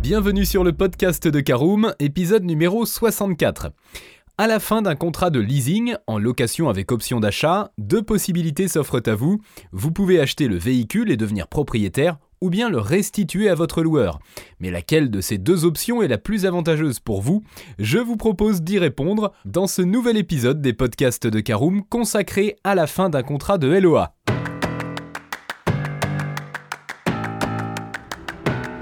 Bienvenue sur le podcast de Caroom, épisode numéro 64. À la fin d'un contrat de leasing, en location avec option d'achat, deux possibilités s'offrent à vous. Vous pouvez acheter le véhicule et devenir propriétaire, ou bien le restituer à votre loueur. Mais laquelle de ces deux options est la plus avantageuse pour vous? Je vous propose d'y répondre dans ce nouvel épisode des podcasts de Caroom consacré à la fin d'un contrat de LOA.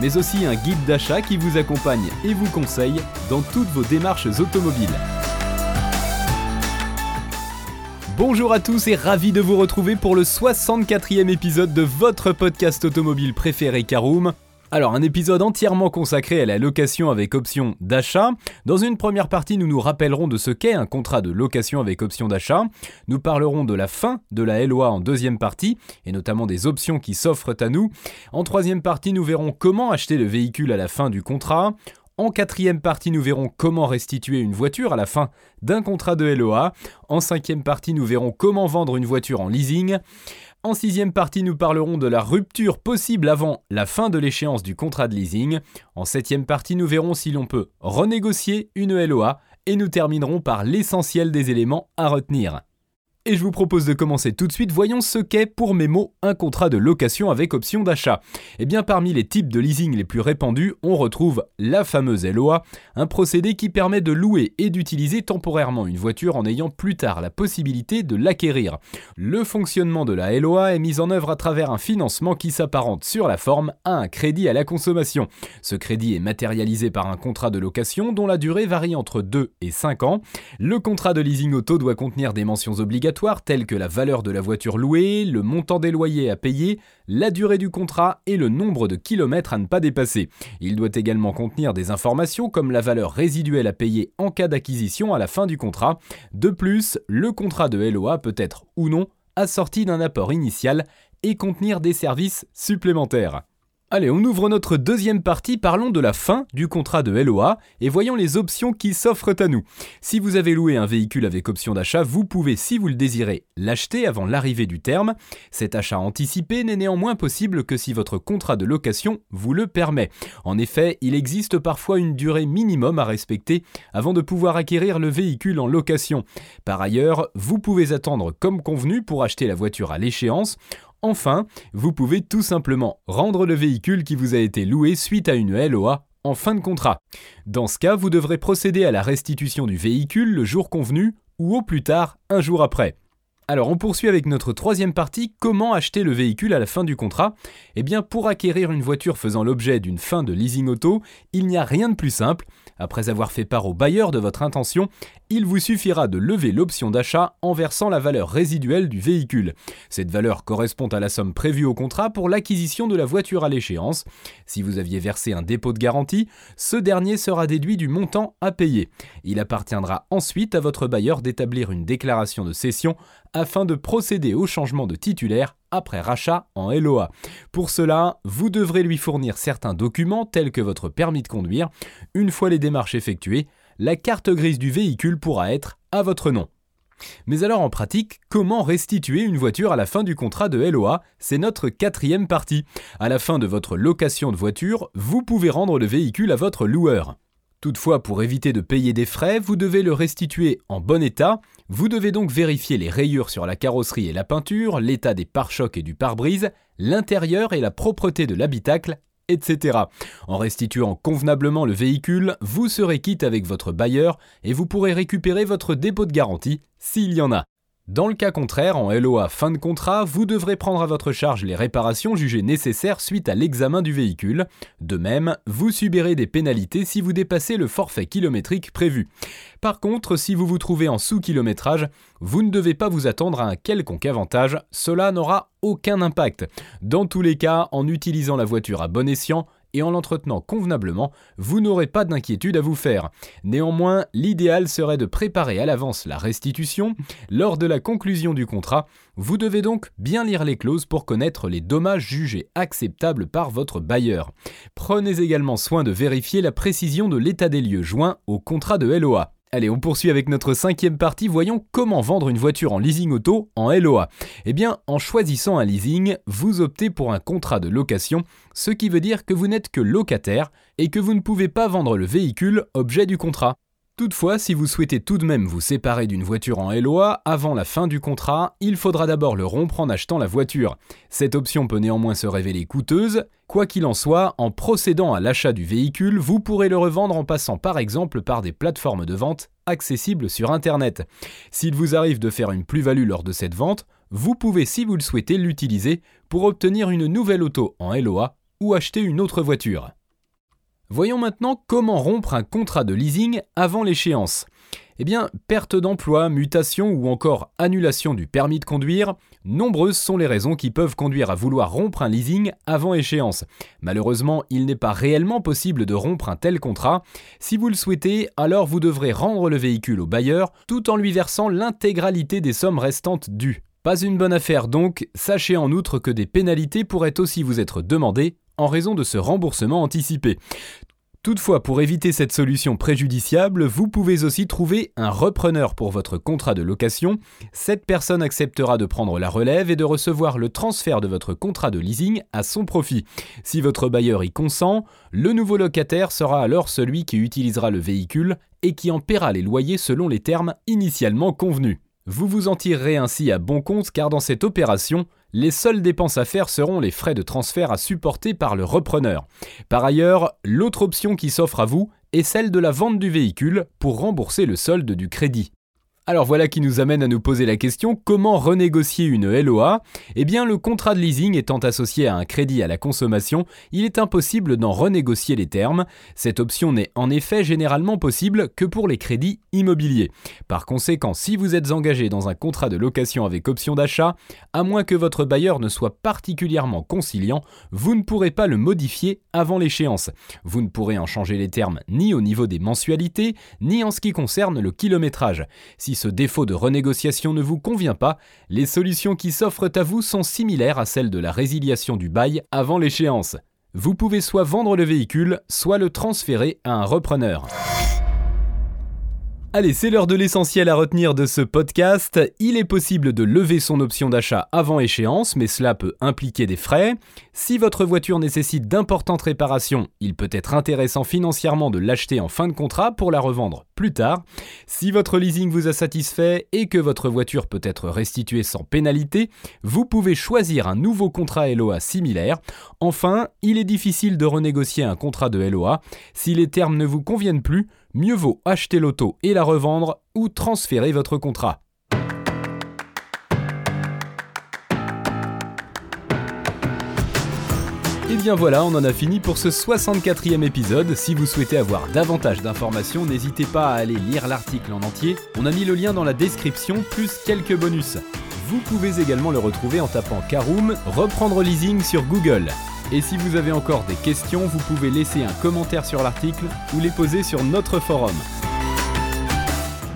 mais aussi un guide d'achat qui vous accompagne et vous conseille dans toutes vos démarches automobiles. Bonjour à tous et ravi de vous retrouver pour le 64e épisode de votre podcast automobile préféré Caroom. Alors, un épisode entièrement consacré à la location avec option d'achat. Dans une première partie, nous nous rappellerons de ce qu'est un contrat de location avec option d'achat. Nous parlerons de la fin de la LOA en deuxième partie, et notamment des options qui s'offrent à nous. En troisième partie, nous verrons comment acheter le véhicule à la fin du contrat. En quatrième partie, nous verrons comment restituer une voiture à la fin d'un contrat de LOA. En cinquième partie, nous verrons comment vendre une voiture en leasing. En sixième partie, nous parlerons de la rupture possible avant la fin de l'échéance du contrat de leasing. En septième partie, nous verrons si l'on peut renégocier une LOA. Et nous terminerons par l'essentiel des éléments à retenir. Et je vous propose de commencer tout de suite. Voyons ce qu'est pour mes mots un contrat de location avec option d'achat. Eh bien, parmi les types de leasing les plus répandus, on retrouve la fameuse LOA, un procédé qui permet de louer et d'utiliser temporairement une voiture en ayant plus tard la possibilité de l'acquérir. Le fonctionnement de la LOA est mis en œuvre à travers un financement qui s'apparente sur la forme à un crédit à la consommation. Ce crédit est matérialisé par un contrat de location dont la durée varie entre 2 et 5 ans. Le contrat de leasing auto doit contenir des mentions obligatoires tels que la valeur de la voiture louée, le montant des loyers à payer, la durée du contrat et le nombre de kilomètres à ne pas dépasser. Il doit également contenir des informations comme la valeur résiduelle à payer en cas d'acquisition à la fin du contrat. De plus, le contrat de LOA peut être ou non assorti d'un apport initial et contenir des services supplémentaires. Allez, on ouvre notre deuxième partie, parlons de la fin du contrat de LOA et voyons les options qui s'offrent à nous. Si vous avez loué un véhicule avec option d'achat, vous pouvez, si vous le désirez, l'acheter avant l'arrivée du terme. Cet achat anticipé n'est néanmoins possible que si votre contrat de location vous le permet. En effet, il existe parfois une durée minimum à respecter avant de pouvoir acquérir le véhicule en location. Par ailleurs, vous pouvez attendre comme convenu pour acheter la voiture à l'échéance Enfin, vous pouvez tout simplement rendre le véhicule qui vous a été loué suite à une LOA en fin de contrat. Dans ce cas, vous devrez procéder à la restitution du véhicule le jour convenu ou au plus tard un jour après. Alors on poursuit avec notre troisième partie, comment acheter le véhicule à la fin du contrat Eh bien pour acquérir une voiture faisant l'objet d'une fin de leasing auto, il n'y a rien de plus simple. Après avoir fait part au bailleur de votre intention, il vous suffira de lever l'option d'achat en versant la valeur résiduelle du véhicule. Cette valeur correspond à la somme prévue au contrat pour l'acquisition de la voiture à l'échéance. Si vous aviez versé un dépôt de garantie, ce dernier sera déduit du montant à payer. Il appartiendra ensuite à votre bailleur d'établir une déclaration de cession afin de procéder au changement de titulaire après rachat en LOA. Pour cela, vous devrez lui fournir certains documents tels que votre permis de conduire. Une fois les démarches effectuées, la carte grise du véhicule pourra être à votre nom. Mais alors en pratique, comment restituer une voiture à la fin du contrat de LOA C'est notre quatrième partie. À la fin de votre location de voiture, vous pouvez rendre le véhicule à votre loueur. Toutefois, pour éviter de payer des frais, vous devez le restituer en bon état. Vous devez donc vérifier les rayures sur la carrosserie et la peinture, l'état des pare-chocs et du pare-brise, l'intérieur et la propreté de l'habitacle, etc. En restituant convenablement le véhicule, vous serez quitte avec votre bailleur et vous pourrez récupérer votre dépôt de garantie s'il y en a. Dans le cas contraire, en LOA fin de contrat, vous devrez prendre à votre charge les réparations jugées nécessaires suite à l'examen du véhicule. De même, vous subirez des pénalités si vous dépassez le forfait kilométrique prévu. Par contre, si vous vous trouvez en sous-kilométrage, vous ne devez pas vous attendre à un quelconque avantage, cela n'aura aucun impact. Dans tous les cas, en utilisant la voiture à bon escient, et en l'entretenant convenablement, vous n'aurez pas d'inquiétude à vous faire. Néanmoins, l'idéal serait de préparer à l'avance la restitution. Lors de la conclusion du contrat, vous devez donc bien lire les clauses pour connaître les dommages jugés acceptables par votre bailleur. Prenez également soin de vérifier la précision de l'état des lieux joint au contrat de LOA. Allez, on poursuit avec notre cinquième partie. Voyons comment vendre une voiture en leasing auto en LOA. Eh bien, en choisissant un leasing, vous optez pour un contrat de location, ce qui veut dire que vous n'êtes que locataire et que vous ne pouvez pas vendre le véhicule objet du contrat. Toutefois, si vous souhaitez tout de même vous séparer d'une voiture en LOA avant la fin du contrat, il faudra d'abord le rompre en achetant la voiture. Cette option peut néanmoins se révéler coûteuse. Quoi qu'il en soit, en procédant à l'achat du véhicule, vous pourrez le revendre en passant par exemple par des plateformes de vente accessibles sur Internet. S'il vous arrive de faire une plus-value lors de cette vente, vous pouvez si vous le souhaitez l'utiliser pour obtenir une nouvelle auto en LOA ou acheter une autre voiture. Voyons maintenant comment rompre un contrat de leasing avant l'échéance. Eh bien, perte d'emploi, mutation ou encore annulation du permis de conduire, nombreuses sont les raisons qui peuvent conduire à vouloir rompre un leasing avant échéance. Malheureusement, il n'est pas réellement possible de rompre un tel contrat. Si vous le souhaitez, alors vous devrez rendre le véhicule au bailleur tout en lui versant l'intégralité des sommes restantes dues. Pas une bonne affaire donc, sachez en outre que des pénalités pourraient aussi vous être demandées en raison de ce remboursement anticipé. Toutefois, pour éviter cette solution préjudiciable, vous pouvez aussi trouver un repreneur pour votre contrat de location. Cette personne acceptera de prendre la relève et de recevoir le transfert de votre contrat de leasing à son profit. Si votre bailleur y consent, le nouveau locataire sera alors celui qui utilisera le véhicule et qui en paiera les loyers selon les termes initialement convenus. Vous vous en tirerez ainsi à bon compte car dans cette opération, les seules dépenses à faire seront les frais de transfert à supporter par le repreneur. Par ailleurs, l'autre option qui s'offre à vous est celle de la vente du véhicule pour rembourser le solde du crédit. Alors voilà qui nous amène à nous poser la question comment renégocier une LOA Eh bien le contrat de leasing étant associé à un crédit à la consommation, il est impossible d'en renégocier les termes. Cette option n'est en effet généralement possible que pour les crédits immobiliers. Par conséquent, si vous êtes engagé dans un contrat de location avec option d'achat, à moins que votre bailleur ne soit particulièrement conciliant, vous ne pourrez pas le modifier avant l'échéance. Vous ne pourrez en changer les termes ni au niveau des mensualités, ni en ce qui concerne le kilométrage. Ce défaut de renégociation ne vous convient pas, les solutions qui s'offrent à vous sont similaires à celles de la résiliation du bail avant l'échéance. Vous pouvez soit vendre le véhicule, soit le transférer à un repreneur. Allez, c'est l'heure de l'essentiel à retenir de ce podcast. Il est possible de lever son option d'achat avant échéance, mais cela peut impliquer des frais. Si votre voiture nécessite d'importantes réparations, il peut être intéressant financièrement de l'acheter en fin de contrat pour la revendre plus tard. Si votre leasing vous a satisfait et que votre voiture peut être restituée sans pénalité, vous pouvez choisir un nouveau contrat LOA similaire. Enfin, il est difficile de renégocier un contrat de LOA. Si les termes ne vous conviennent plus, mieux vaut acheter l'auto et la revendre ou transférer votre contrat. Et bien voilà, on en a fini pour ce 64e épisode. Si vous souhaitez avoir davantage d'informations, n'hésitez pas à aller lire l'article en entier. On a mis le lien dans la description, plus quelques bonus. Vous pouvez également le retrouver en tapant Caroom, reprendre leasing sur Google. Et si vous avez encore des questions, vous pouvez laisser un commentaire sur l'article ou les poser sur notre forum.